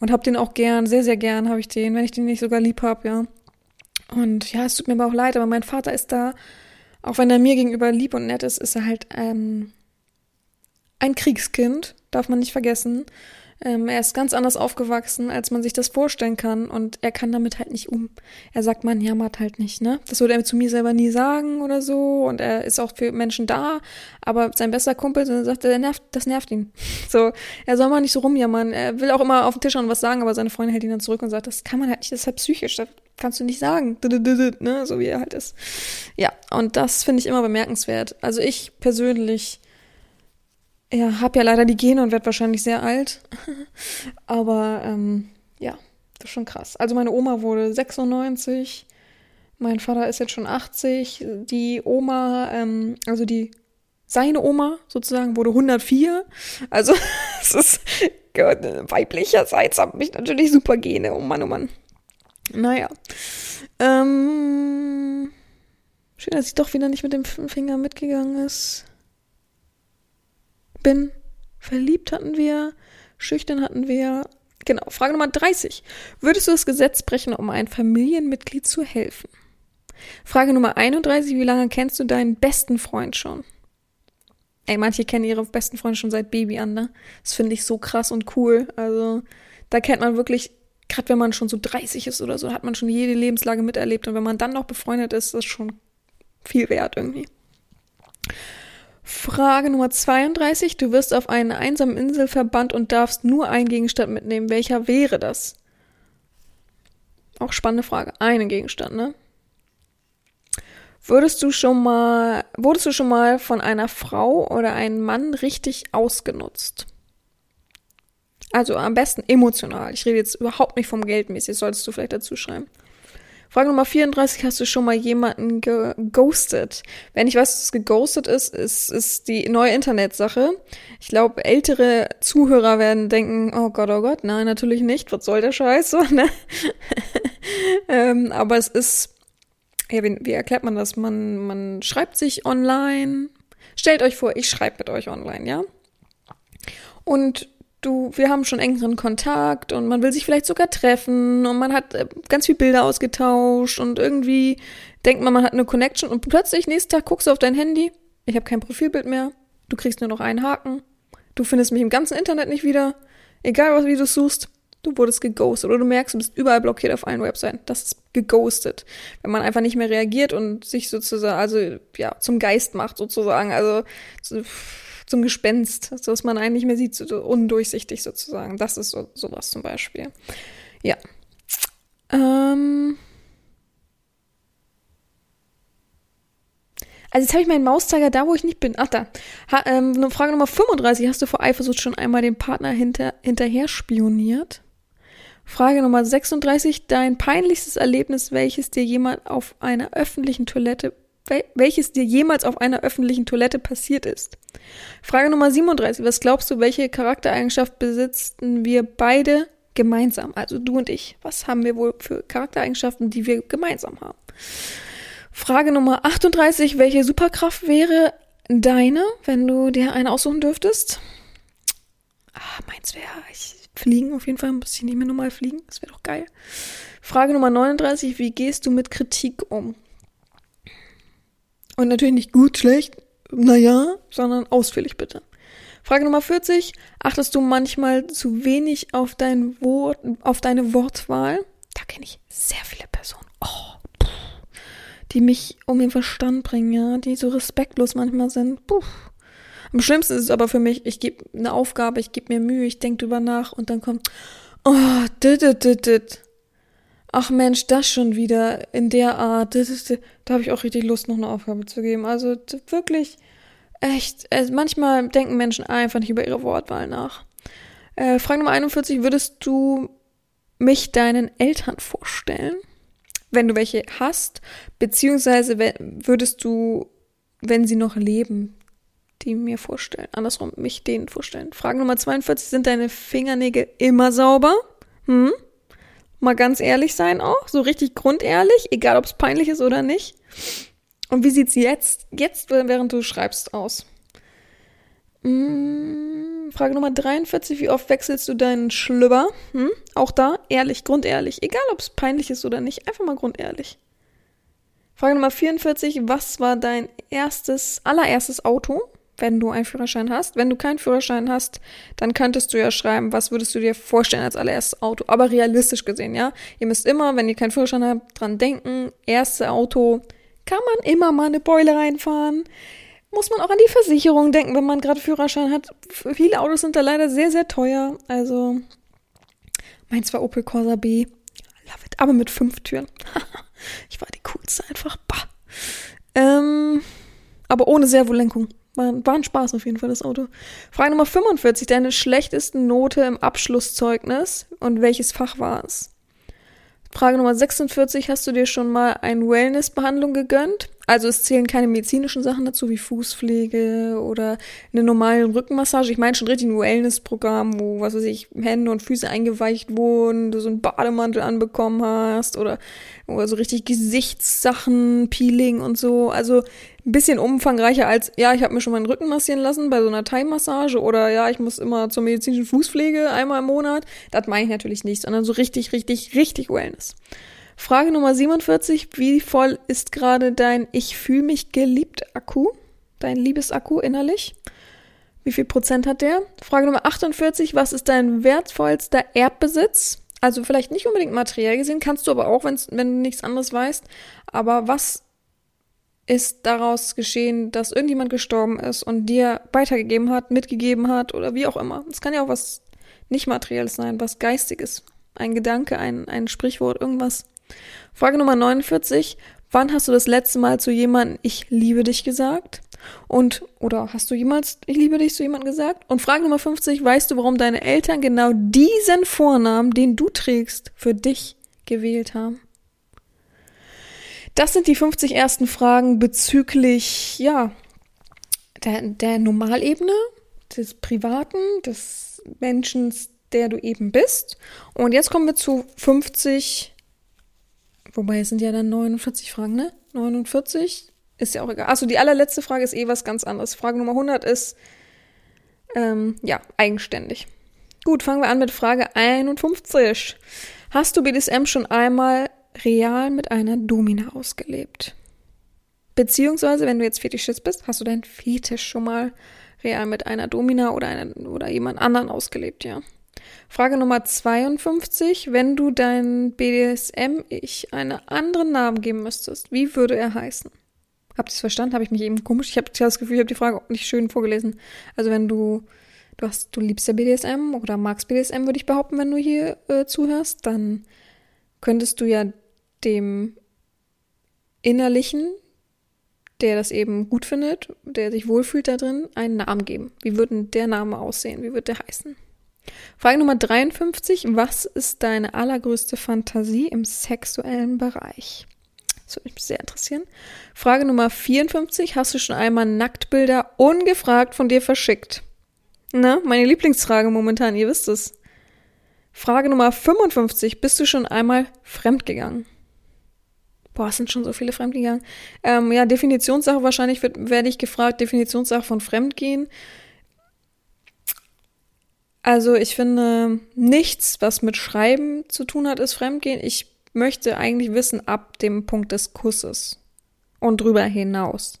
und hab den auch gern, sehr, sehr gern habe ich den, wenn ich den nicht sogar lieb hab, ja. Und ja, es tut mir aber auch leid, aber mein Vater ist da auch wenn er mir gegenüber lieb und nett ist, ist er halt ähm, ein Kriegskind, darf man nicht vergessen. Ähm, er ist ganz anders aufgewachsen, als man sich das vorstellen kann und er kann damit halt nicht um. Er sagt, man jammert halt nicht, ne? Das würde er zu mir selber nie sagen oder so und er ist auch für Menschen da, aber sein bester Kumpel sagt, er nervt, das nervt ihn. So, er soll mal nicht so rumjammern. Er will auch immer auf den Tisch und was sagen, aber seine Freundin hält ihn dann zurück und sagt, das kann man halt nicht, das ist halt psychisch, das kannst du nicht sagen, ne? So wie er halt ist. Ja, und das finde ich immer bemerkenswert. Also ich persönlich ja, hab ja leider die Gene und werde wahrscheinlich sehr alt. Aber ähm, ja, das ist schon krass. Also meine Oma wurde 96, mein Vater ist jetzt schon 80, die Oma, ähm, also die seine Oma sozusagen wurde 104. Also es ist weiblicherseits habe ich natürlich super Gene. Oh Mann, oh Mann. Naja. Ähm, schön, dass ich doch wieder nicht mit dem Finger mitgegangen ist bin. Verliebt hatten wir, schüchtern hatten wir. Genau, Frage Nummer 30. Würdest du das Gesetz brechen, um einem Familienmitglied zu helfen? Frage Nummer 31. Wie lange kennst du deinen besten Freund schon? Ey, manche kennen ihre besten Freunde schon seit Baby an, ne? Das finde ich so krass und cool. Also, da kennt man wirklich, gerade wenn man schon so 30 ist oder so, hat man schon jede Lebenslage miterlebt. Und wenn man dann noch befreundet ist, ist das schon viel wert irgendwie. Frage Nummer 32. Du wirst auf eine einsame Insel verbannt und darfst nur einen Gegenstand mitnehmen. Welcher wäre das? Auch spannende Frage. Einen Gegenstand, ne? Würdest du schon mal, wurdest du schon mal von einer Frau oder einem Mann richtig ausgenutzt? Also am besten emotional. Ich rede jetzt überhaupt nicht vom Geldmäßig, solltest du vielleicht dazu schreiben. Frage Nummer 34, hast du schon mal jemanden geghostet? Wenn ich weiß, was geghostet ist, ist, ist die neue Internetsache. Ich glaube, ältere Zuhörer werden denken, oh Gott, oh Gott, nein, natürlich nicht, was soll der Scheiß ne? ähm, aber es ist, ja, wie, wie erklärt man das? Man, man schreibt sich online. Stellt euch vor, ich schreibe mit euch online, ja? Und du, wir haben schon engeren Kontakt und man will sich vielleicht sogar treffen und man hat äh, ganz viel Bilder ausgetauscht und irgendwie denkt man, man hat eine Connection und plötzlich nächsten Tag guckst du auf dein Handy, ich habe kein Profilbild mehr, du kriegst nur noch einen Haken, du findest mich im ganzen Internet nicht wieder, egal was wie du suchst, du wurdest geghostet oder du merkst, du bist überall blockiert auf allen Webseiten. Das ist geghostet. Wenn man einfach nicht mehr reagiert und sich sozusagen, also ja, zum Geist macht sozusagen, also so, zum Gespenst, dass man einen nicht mehr sieht, so undurchsichtig sozusagen. Das ist so, sowas zum Beispiel. Ja. Ähm. Also jetzt habe ich meinen Mauszeiger da, wo ich nicht bin. Ach da. Ha, ähm, Frage Nummer 35. Hast du vor Eifersucht schon einmal den Partner hinter, hinterher spioniert? Frage Nummer 36. Dein peinlichstes Erlebnis, welches dir jemand auf einer öffentlichen Toilette welches dir jemals auf einer öffentlichen Toilette passiert ist. Frage Nummer 37. Was glaubst du, welche Charaktereigenschaft besitzen wir beide gemeinsam? Also du und ich. Was haben wir wohl für Charaktereigenschaften, die wir gemeinsam haben? Frage Nummer 38. Welche Superkraft wäre deine, wenn du dir eine aussuchen dürftest? Ah, meins wäre ich fliegen auf jeden Fall. Muss ich nicht mehr normal fliegen. Das wäre doch geil. Frage Nummer 39. Wie gehst du mit Kritik um? Und natürlich nicht gut, schlecht, naja, sondern ausführlich bitte. Frage Nummer 40. Achtest du manchmal zu wenig auf dein Wort, auf deine Wortwahl? Da kenne ich sehr viele Personen. Oh, die mich um den Verstand bringen, ja, die so respektlos manchmal sind. Puh. Am schlimmsten ist es aber für mich, ich gebe eine Aufgabe, ich gebe mir Mühe, ich denke drüber nach und dann kommt, oh, dit, dit, dit, dit ach Mensch, das schon wieder in der Art. Das ist, da habe ich auch richtig Lust, noch eine Aufgabe zu geben. Also wirklich, echt, also manchmal denken Menschen einfach nicht über ihre Wortwahl nach. Äh, Frage Nummer 41, würdest du mich deinen Eltern vorstellen? Wenn du welche hast, beziehungsweise würdest du wenn sie noch leben, die mir vorstellen. Andersrum, mich denen vorstellen. Frage Nummer 42, sind deine Fingernägel immer sauber? Hm? Mal ganz ehrlich sein auch, so richtig grundehrlich, egal ob es peinlich ist oder nicht. Und wie sieht's jetzt, jetzt während du schreibst aus? Hm, Frage Nummer 43, wie oft wechselst du deinen Schlüpper? Hm? Auch da, ehrlich, grundehrlich, egal ob es peinlich ist oder nicht, einfach mal grundehrlich. Frage Nummer 44, was war dein erstes, allererstes Auto? Wenn du einen Führerschein hast. Wenn du keinen Führerschein hast, dann könntest du ja schreiben, was würdest du dir vorstellen als allererstes Auto. Aber realistisch gesehen, ja. Ihr müsst immer, wenn ihr keinen Führerschein habt, dran denken, erste Auto kann man immer mal eine Beule reinfahren. Muss man auch an die Versicherung denken, wenn man gerade Führerschein hat. Viele Autos sind da leider sehr, sehr teuer. Also, meins war Opel Corsa B. Love it. Aber mit fünf Türen. ich war die coolste einfach. Bah. Ähm, aber ohne Servolenkung. War, war ein Spaß auf jeden Fall, das Auto. Frage Nummer 45. Deine schlechteste Note im Abschlusszeugnis und welches Fach war es? Frage Nummer 46. Hast du dir schon mal eine Wellnessbehandlung gegönnt? Also es zählen keine medizinischen Sachen dazu, wie Fußpflege oder eine normale Rückenmassage. Ich meine schon richtig ein Wellnessprogramm, wo, was weiß ich, Hände und Füße eingeweicht wurden, du so einen Bademantel anbekommen hast oder, oder so richtig Gesichtssachen, Peeling und so. Also ein bisschen umfangreicher als, ja, ich habe mir schon meinen Rücken massieren lassen bei so einer Thai-Massage oder ja, ich muss immer zur medizinischen Fußpflege einmal im Monat. Das meine ich natürlich nicht, sondern so richtig, richtig, richtig Wellness. Frage Nummer 47. Wie voll ist gerade dein Ich fühle mich geliebt Akku? Dein Liebesakku innerlich? Wie viel Prozent hat der? Frage Nummer 48. Was ist dein wertvollster Erdbesitz? Also vielleicht nicht unbedingt materiell gesehen, kannst du aber auch, wenn du nichts anderes weißt. Aber was ist daraus geschehen, dass irgendjemand gestorben ist und dir weitergegeben hat, mitgegeben hat oder wie auch immer. Es kann ja auch was nicht materielles sein, was geistiges. Ein Gedanke, ein, ein Sprichwort, irgendwas. Frage Nummer 49. Wann hast du das letzte Mal zu jemandem Ich liebe dich gesagt? Und, oder hast du jemals Ich liebe dich zu jemandem gesagt? Und Frage Nummer 50. Weißt du, warum deine Eltern genau diesen Vornamen, den du trägst, für dich gewählt haben? Das sind die 50 ersten Fragen bezüglich, ja, der, der Normalebene, des Privaten, des Menschen, der du eben bist. Und jetzt kommen wir zu 50, wobei es sind ja dann 49 Fragen, ne? 49 ist ja auch egal. Achso, die allerletzte Frage ist eh was ganz anderes. Frage Nummer 100 ist, ähm, ja, eigenständig. Gut, fangen wir an mit Frage 51. Hast du BDSM schon einmal real mit einer Domina ausgelebt. Beziehungsweise, wenn du jetzt Fetischist bist, hast du deinen Fetisch schon mal real mit einer Domina oder, einer, oder jemand anderen ausgelebt, ja. Frage Nummer 52. Wenn du dein BDSM-Ich einen anderen Namen geben müsstest, wie würde er heißen? Habt ihr es verstanden? Habe ich mich eben komisch? Ich habe das Gefühl, ich habe die Frage nicht schön vorgelesen. Also wenn du, du hast, du liebst ja BDSM oder magst BDSM, würde ich behaupten, wenn du hier äh, zuhörst, dann könntest du ja dem Innerlichen, der das eben gut findet, der sich wohlfühlt da drin, einen Namen geben. Wie würde der Name aussehen? Wie wird der heißen? Frage Nummer 53. Was ist deine allergrößte Fantasie im sexuellen Bereich? Das würde mich sehr interessieren. Frage Nummer 54. Hast du schon einmal Nacktbilder ungefragt von dir verschickt? Na, meine Lieblingsfrage momentan, ihr wisst es. Frage Nummer 55. Bist du schon einmal fremdgegangen? Boah, es sind schon so viele fremdgegangen. Ähm, ja, Definitionssache wahrscheinlich werde ich gefragt, Definitionssache von Fremdgehen. Also ich finde, nichts, was mit Schreiben zu tun hat, ist Fremdgehen. Ich möchte eigentlich wissen, ab dem Punkt des Kusses und drüber hinaus.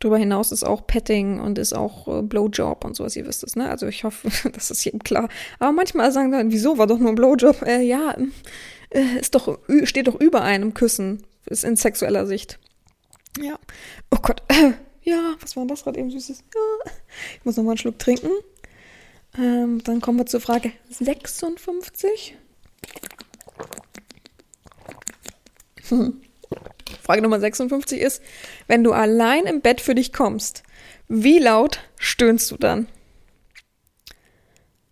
Drüber hinaus ist auch Petting und ist auch äh, Blowjob und sowas, ihr wisst es, ne? Also ich hoffe, das ist jedem klar. Aber manchmal sagen dann, wieso, war doch nur ein Blowjob? Äh, ja, äh, ist doch, steht doch über einem Küssen, ist in sexueller Sicht. Ja. Oh Gott. Ja, was war das gerade eben Süßes? Ja. Ich muss nochmal einen Schluck trinken. Ähm, dann kommen wir zur Frage 56. Hm. Frage Nummer 56 ist, wenn du allein im Bett für dich kommst, wie laut stöhnst du dann?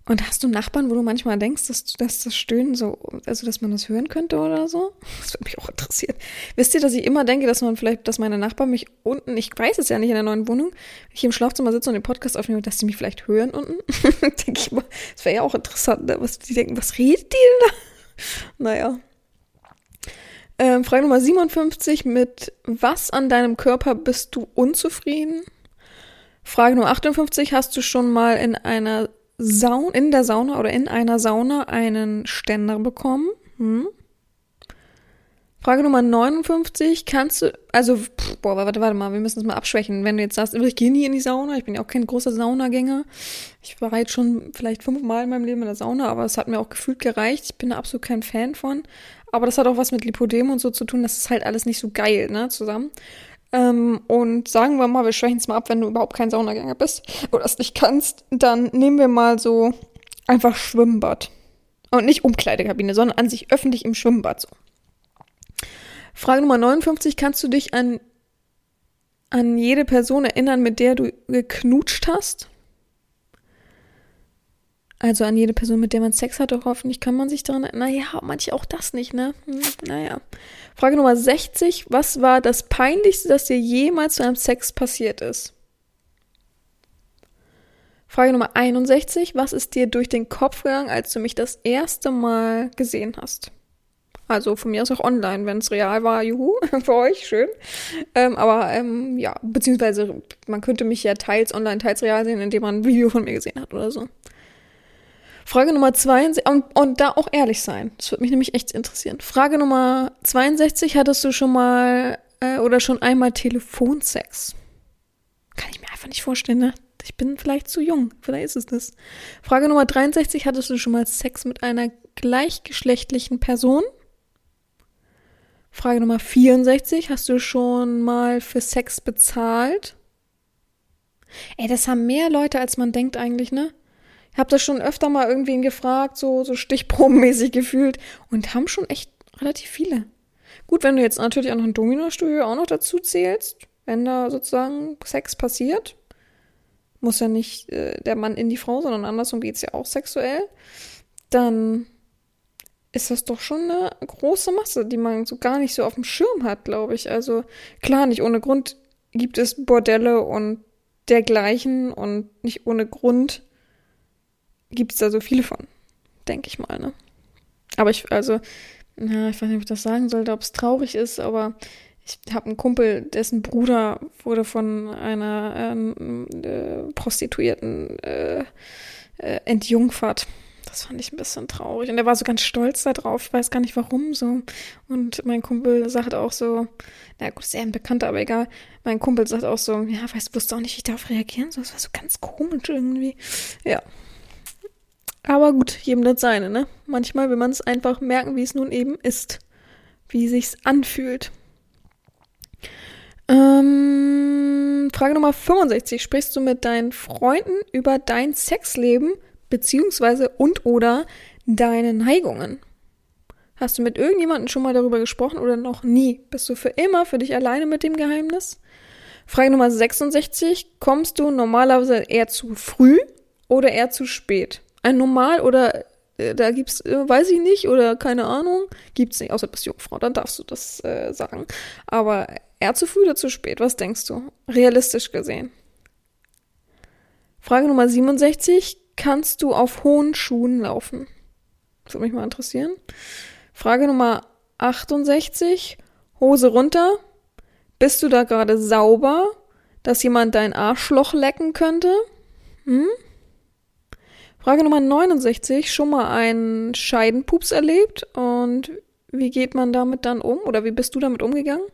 Und hast du Nachbarn, wo du manchmal denkst, dass, dass das Stöhnen so, also dass man das hören könnte oder so? Das würde mich auch interessieren. Wisst ihr, dass ich immer denke, dass man vielleicht, dass meine Nachbarn mich unten, ich weiß es ja nicht in der neuen Wohnung, wenn ich im Schlafzimmer sitze und den Podcast aufnehme, dass die mich vielleicht hören unten? denke ich mal, das wäre ja auch interessant, ne? was die denken, was redet die denn da? Naja. Ähm, Frage Nummer 57 mit Was an deinem Körper bist du unzufrieden? Frage Nummer 58, hast du schon mal in einer Saun in der Sauna oder in einer Sauna einen Ständer bekommen? Hm? Frage Nummer 59, kannst du, also, pff, boah, warte, warte mal, wir müssen es mal abschwächen. Wenn du jetzt sagst, ich gehe nie in die Sauna, ich bin ja auch kein großer Saunagänger. Ich war jetzt schon vielleicht fünfmal in meinem Leben in der Sauna, aber es hat mir auch gefühlt gereicht. Ich bin da absolut kein Fan von. Aber das hat auch was mit Lipodem und so zu tun, das ist halt alles nicht so geil, ne, zusammen. Ähm, und sagen wir mal, wir schwächen es mal ab, wenn du überhaupt kein Saunagänger bist oder es nicht kannst, dann nehmen wir mal so einfach Schwimmbad. Und nicht Umkleidekabine, sondern an sich öffentlich im Schwimmbad so. Frage Nummer 59, kannst du dich an, an jede Person erinnern, mit der du geknutscht hast? Also an jede Person, mit der man Sex hatte, hoffentlich kann man sich daran erinnern. Naja, manche auch das nicht, ne? Hm, naja. Frage Nummer 60. Was war das Peinlichste, das dir jemals zu einem Sex passiert ist? Frage Nummer 61. Was ist dir durch den Kopf gegangen, als du mich das erste Mal gesehen hast? Also von mir aus auch online, wenn es real war, juhu, für euch, schön. Ähm, aber ähm, ja, beziehungsweise man könnte mich ja teils online, teils real sehen, indem man ein Video von mir gesehen hat oder so. Frage Nummer 62, und, und da auch ehrlich sein. Das würde mich nämlich echt interessieren. Frage Nummer 62, hattest du schon mal äh, oder schon einmal Telefonsex? Kann ich mir einfach nicht vorstellen, ne? Ich bin vielleicht zu jung. Vielleicht ist es das. Frage Nummer 63, hattest du schon mal Sex mit einer gleichgeschlechtlichen Person? Frage Nummer 64, hast du schon mal für Sex bezahlt? Ey, das haben mehr Leute, als man denkt eigentlich, ne? Habe das schon öfter mal irgendwen gefragt, so, so stichprobenmäßig gefühlt. Und haben schon echt relativ viele. Gut, wenn du jetzt natürlich auch noch ein Domino-Studio auch noch dazu zählst, wenn da sozusagen Sex passiert, muss ja nicht äh, der Mann in die Frau, sondern andersrum geht's ja auch sexuell, dann ist das doch schon eine große Masse, die man so gar nicht so auf dem Schirm hat, glaube ich. Also klar, nicht ohne Grund gibt es Bordelle und dergleichen und nicht ohne Grund gibt es da so viele von, denke ich mal, ne? Aber ich, also, na, ich weiß nicht, ob ich das sagen sollte, ob es traurig ist, aber ich habe einen Kumpel, dessen Bruder wurde von einer ähm, äh, Prostituierten äh, äh, entjungfert. Das fand ich ein bisschen traurig. Und er war so ganz stolz darauf. Ich weiß gar nicht warum so. Und mein Kumpel sagt auch so, na gut, ist eher ein Bekannter, aber egal. Mein Kumpel sagt auch so, ja, weißt du, wusste auch nicht, wie ich darauf reagieren soll. Das war so ganz komisch irgendwie. Ja, aber gut, jedem das seine, ne? Manchmal will man es einfach merken, wie es nun eben ist. Wie sich's anfühlt. Ähm, Frage Nummer 65. Sprichst du mit deinen Freunden über dein Sexleben beziehungsweise und oder deine Neigungen? Hast du mit irgendjemandem schon mal darüber gesprochen oder noch nie? Bist du für immer für dich alleine mit dem Geheimnis? Frage Nummer 66. Kommst du normalerweise eher zu früh oder eher zu spät? Ein Normal oder äh, da gibt's, äh, weiß ich nicht, oder keine Ahnung, gibt's nicht, außer du bist Jungfrau, dann darfst du das äh, sagen. Aber eher zu früh oder zu spät, was denkst du? Realistisch gesehen. Frage Nummer 67, kannst du auf hohen Schuhen laufen? Das würde mich mal interessieren. Frage Nummer 68, Hose runter. Bist du da gerade sauber, dass jemand dein Arschloch lecken könnte? Hm? Frage Nummer 69, schon mal einen Scheidenpups erlebt und wie geht man damit dann um oder wie bist du damit umgegangen?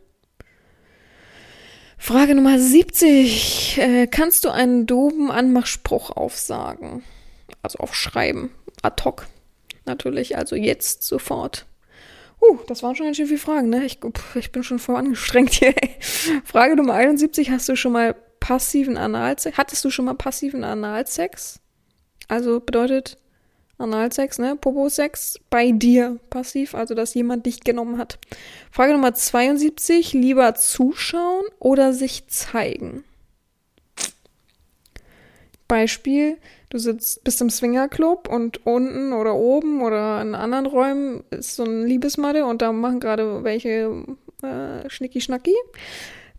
Frage Nummer 70, äh, kannst du einen doofen Anmachspruch aufsagen? Also aufschreiben, ad hoc natürlich, also jetzt sofort. Uh, das waren schon ganz schön viele Fragen, ne? Ich, ich bin schon voll angestrengt hier. Frage Nummer 71, hast du schon mal passiven Analsex? Hattest du schon mal passiven Analsex? Also bedeutet Analsex, ne? Popo-Sex bei dir passiv, also dass jemand dich genommen hat. Frage Nummer 72, lieber zuschauen oder sich zeigen? Beispiel, Du sitzt, bist im Swingerclub und unten oder oben oder in anderen Räumen ist so ein Liebesmatte und da machen gerade welche äh, Schnicki-Schnacki.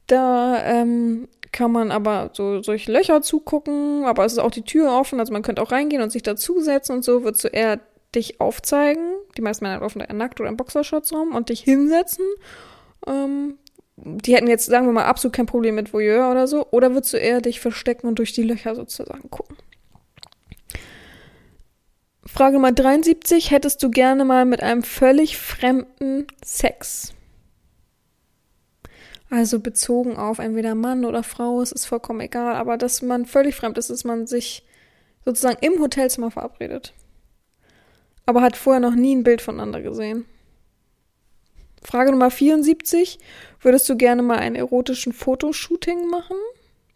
Da ähm, kann man aber so durch Löcher zugucken, aber es ist auch die Tür offen, also man könnte auch reingehen und sich dazusetzen und so, würdest du eher dich aufzeigen, die meisten Männer laufen da nackt oder im Boxershorts rum und dich hinsetzen. Ähm, die hätten jetzt, sagen wir mal, absolut kein Problem mit Voyeur oder so, oder würdest du eher dich verstecken und durch die Löcher sozusagen gucken? Frage Nummer 73. Hättest du gerne mal mit einem völlig fremden Sex? Also bezogen auf entweder Mann oder Frau, es ist vollkommen egal, aber dass man völlig fremd ist, dass man sich sozusagen im Hotelzimmer verabredet. Aber hat vorher noch nie ein Bild voneinander gesehen. Frage Nummer 74. Würdest du gerne mal einen erotischen Fotoshooting machen?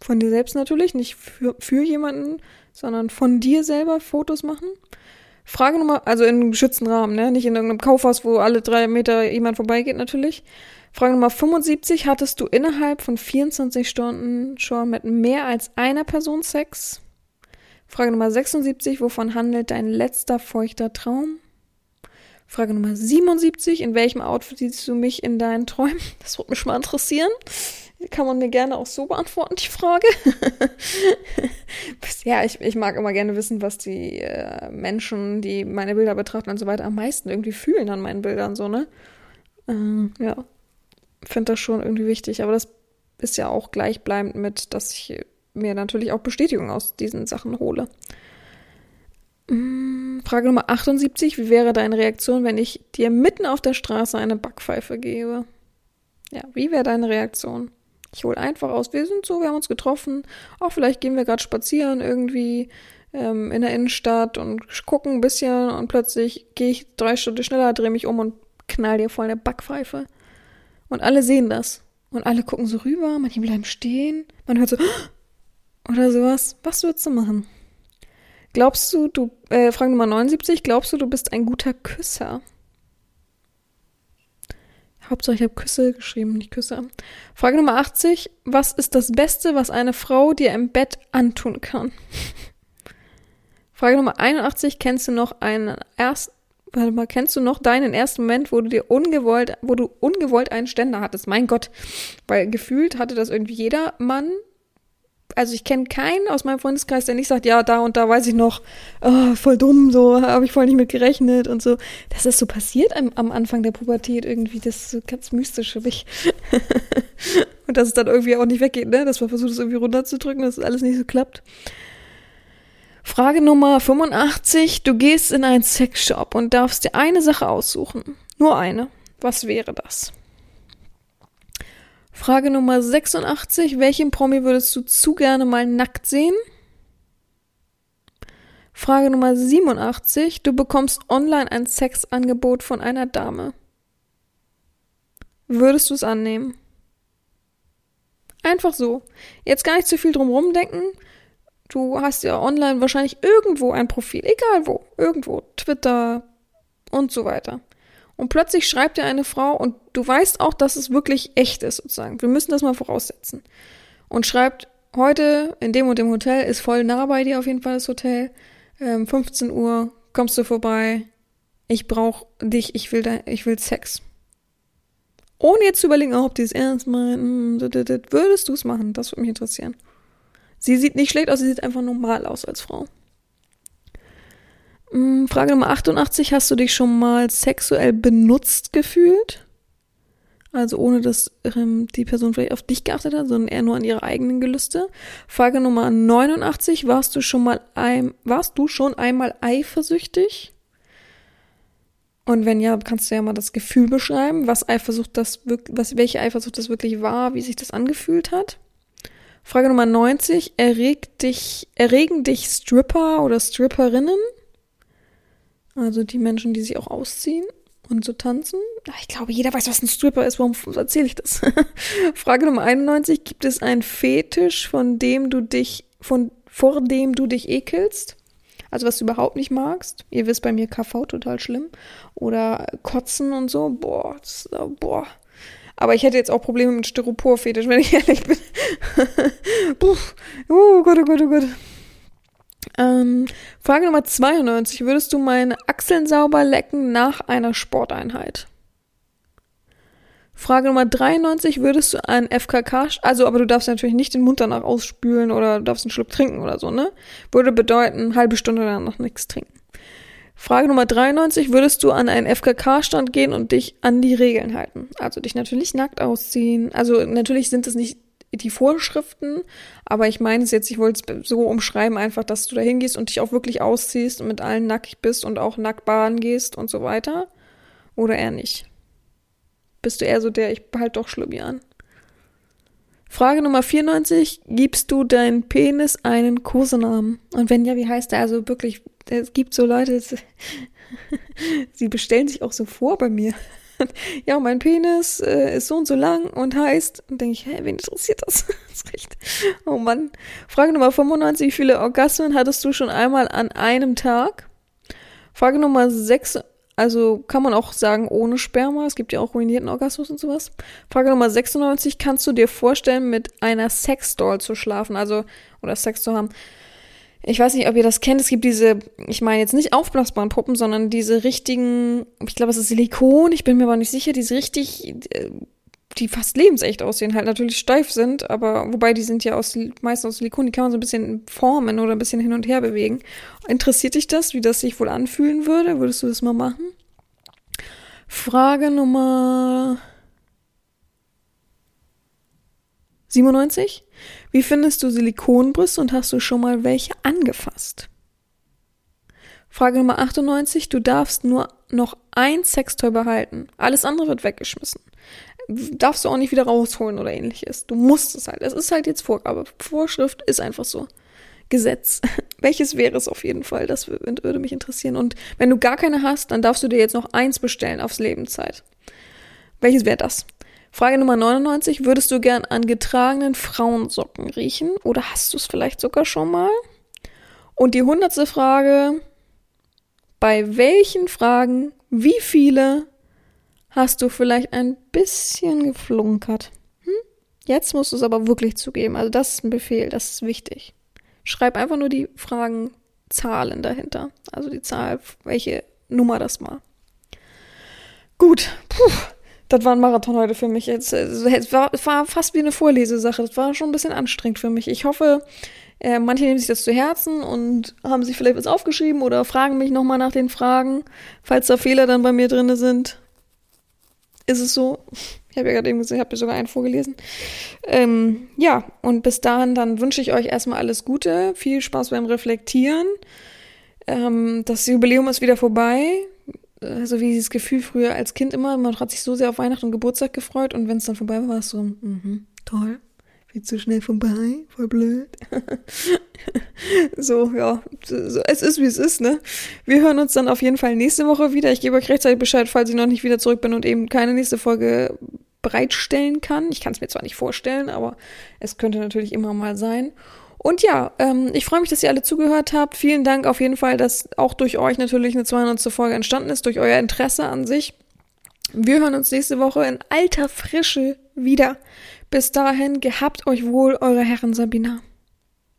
Von dir selbst natürlich, nicht für, für jemanden, sondern von dir selber Fotos machen? Frage Nummer, also in einem geschützten Rahmen, ne? Nicht in irgendeinem Kaufhaus, wo alle drei Meter jemand vorbeigeht, natürlich. Frage Nummer 75. Hattest du innerhalb von 24 Stunden schon mit mehr als einer Person Sex? Frage Nummer 76. Wovon handelt dein letzter feuchter Traum? Frage Nummer 77. In welchem Outfit siehst du mich in deinen Träumen? Das würde mich mal interessieren. Kann man mir gerne auch so beantworten, die Frage. ja, ich, ich mag immer gerne wissen, was die äh, Menschen, die meine Bilder betrachten und so weiter, am meisten irgendwie fühlen an meinen Bildern, so, ne? Ähm, ja, finde das schon irgendwie wichtig. Aber das ist ja auch gleichbleibend mit, dass ich mir natürlich auch Bestätigung aus diesen Sachen hole. Mm, Frage Nummer 78. Wie wäre deine Reaktion, wenn ich dir mitten auf der Straße eine Backpfeife gebe? Ja, wie wäre deine Reaktion? Ich hole einfach aus, wir sind so, wir haben uns getroffen, auch vielleicht gehen wir gerade spazieren irgendwie ähm, in der Innenstadt und gucken ein bisschen und plötzlich gehe ich drei Stunden schneller, drehe mich um und knall dir voll eine Backpfeife. Und alle sehen das. Und alle gucken so rüber, manche bleiben stehen, man hört so oder sowas. Was würdest du machen? Glaubst du, du, äh, Frage Nummer 79, glaubst du, du bist ein guter Küsser? Hauptsache, ich habe Küsse geschrieben, nicht Küsse. Frage Nummer 80. Was ist das Beste, was eine Frau dir im Bett antun kann? Frage Nummer 81. Kennst du noch einen ersten, warte mal, kennst du noch deinen ersten Moment, wo du dir ungewollt, wo du ungewollt einen Ständer hattest? Mein Gott. Weil gefühlt hatte das irgendwie jeder Mann also ich kenne keinen aus meinem Freundeskreis, der nicht sagt, ja, da und da weiß ich noch, oh, voll dumm, so habe ich voll nicht mit gerechnet und so. Das ist so passiert am, am Anfang der Pubertät irgendwie, das ist so ganz mystisch für mich. und dass es dann irgendwie auch nicht weggeht, ne? Dass man versucht, es irgendwie runterzudrücken, dass alles nicht so klappt. Frage Nummer 85. Du gehst in einen Sexshop und darfst dir eine Sache aussuchen. Nur eine. Was wäre das? Frage Nummer 86. Welchen Promi würdest du zu gerne mal nackt sehen? Frage Nummer 87. Du bekommst online ein Sexangebot von einer Dame. Würdest du es annehmen? Einfach so. Jetzt gar nicht zu viel drum rumdenken. Du hast ja online wahrscheinlich irgendwo ein Profil, egal wo, irgendwo, Twitter und so weiter. Und plötzlich schreibt dir eine Frau und du weißt auch, dass es wirklich echt ist, sozusagen. Wir müssen das mal voraussetzen. Und schreibt, heute in dem und dem Hotel ist voll nah bei dir auf jeden Fall das Hotel. Ähm, 15 Uhr kommst du vorbei. Ich brauch dich, ich will, da, ich will Sex. Ohne jetzt zu überlegen, ob die es ernst meinen, würdest du es machen? Das würde mich interessieren. Sie sieht nicht schlecht aus, sie sieht einfach normal aus als Frau. Hm, Frage Nummer 88. Hast du dich schon mal sexuell benutzt gefühlt? Also ohne, dass ähm, die Person vielleicht auf dich geachtet hat, sondern eher nur an ihre eigenen Gelüste. Frage Nummer 89. Warst du schon mal ein, warst du schon einmal eifersüchtig? Und wenn ja, kannst du ja mal das Gefühl beschreiben, was Eifersucht das was, welche Eifersucht das wirklich war, wie sich das angefühlt hat. Frage Nummer 90. Erregt dich, erregen dich Stripper oder Stripperinnen? Also die Menschen, die sich auch ausziehen und so tanzen. Ich glaube, jeder weiß, was ein Stripper ist. Warum erzähle ich das? Frage Nummer 91. Gibt es einen Fetisch, von dem du dich, von, vor dem du dich ekelst? Also was du überhaupt nicht magst. Ihr wisst bei mir KV total schlimm. Oder Kotzen und so. Boah, das, boah. Aber ich hätte jetzt auch Probleme mit Styropor-Fetisch, wenn ich ehrlich bin. Puh. Oh Gott, oh Gott, oh Gott. Ähm, Frage Nummer 92. Würdest du meine Achseln sauber lecken nach einer Sporteinheit? Frage Nummer 93. Würdest du einen FKK, also aber du darfst natürlich nicht den Mund danach ausspülen oder du darfst einen Schluck trinken oder so, ne? Würde bedeuten, halbe Stunde danach nichts trinken. Frage Nummer 93. Würdest du an einen FKK-Stand gehen und dich an die Regeln halten? Also dich natürlich nackt ausziehen. Also natürlich sind es nicht die Vorschriften, aber ich meine es jetzt, ich wollte es so umschreiben, einfach, dass du da hingehst und dich auch wirklich ausziehst und mit allen nackig bist und auch nackt baden gehst und so weiter. Oder eher nicht? Bist du eher so der, ich behalte doch Schlubbi an? Frage Nummer 94. Gibst du deinen Penis einen Kosenamen? Und wenn ja, wie heißt der? Also wirklich, es gibt so Leute, sie bestellen sich auch so vor bei mir ja, mein Penis äh, ist so und so lang und heißt, und denke ich, hä, wen interessiert das? das ist recht. Oh Mann. Frage Nummer 95, wie viele Orgasmen hattest du schon einmal an einem Tag? Frage Nummer 6, also kann man auch sagen ohne Sperma, es gibt ja auch ruinierten Orgasmus und sowas. Frage Nummer 96, kannst du dir vorstellen, mit einer Sexdoll zu schlafen, also, oder Sex zu haben? Ich weiß nicht, ob ihr das kennt, es gibt diese, ich meine jetzt nicht aufblasbaren Puppen, sondern diese richtigen, ich glaube, es ist Silikon, ich bin mir aber nicht sicher, diese richtig, äh, die fast lebensecht aussehen, halt natürlich steif sind, aber wobei die sind ja aus, meistens aus Silikon, die kann man so ein bisschen formen oder ein bisschen hin und her bewegen. Interessiert dich das, wie das sich wohl anfühlen würde? Würdest du das mal machen? Frage Nummer 97. Wie findest du Silikonbrüste und hast du schon mal welche angefasst? Frage Nummer 98. Du darfst nur noch ein Sextoy behalten. Alles andere wird weggeschmissen. Darfst du auch nicht wieder rausholen oder ähnliches. Du musst es halt. Es ist halt jetzt Vorgabe. Vorschrift ist einfach so. Gesetz. Welches wäre es auf jeden Fall? Das würde mich interessieren. Und wenn du gar keine hast, dann darfst du dir jetzt noch eins bestellen aufs Lebenszeit. Welches wäre das? Frage Nummer 99. Würdest du gern an getragenen Frauensocken riechen? Oder hast du es vielleicht sogar schon mal? Und die hundertste Frage. Bei welchen Fragen, wie viele hast du vielleicht ein bisschen geflunkert? Hm? Jetzt musst du es aber wirklich zugeben. Also das ist ein Befehl, das ist wichtig. Schreib einfach nur die Fragenzahlen dahinter. Also die Zahl, welche Nummer das war. Gut. Puh. Das war ein Marathon heute für mich. Es war, war fast wie eine Vorlesesache. Das war schon ein bisschen anstrengend für mich. Ich hoffe, äh, manche nehmen sich das zu Herzen und haben sich vielleicht was aufgeschrieben oder fragen mich nochmal nach den Fragen. Falls da Fehler dann bei mir drin sind, ist es so. Ich habe ja gerade eben gesehen, ich habe sogar einen vorgelesen. Ähm, ja, und bis dahin, dann wünsche ich euch erstmal alles Gute. Viel Spaß beim Reflektieren. Ähm, das Jubiläum ist wieder vorbei so wie dieses Gefühl früher als Kind immer, man hat sich so sehr auf Weihnachten und Geburtstag gefreut und wenn es dann vorbei war, war es so, mhm, toll, viel zu schnell vorbei, voll blöd. so, ja, so, es ist wie es ist, ne? Wir hören uns dann auf jeden Fall nächste Woche wieder. Ich gebe euch rechtzeitig Bescheid, falls ich noch nicht wieder zurück bin und eben keine nächste Folge bereitstellen kann. Ich kann es mir zwar nicht vorstellen, aber es könnte natürlich immer mal sein. Und ja, ähm, ich freue mich, dass ihr alle zugehört habt. Vielen Dank auf jeden Fall, dass auch durch euch natürlich eine 200. Folge entstanden ist, durch euer Interesse an sich. Wir hören uns nächste Woche in alter Frische wieder. Bis dahin, gehabt euch wohl, eure Herren Sabina.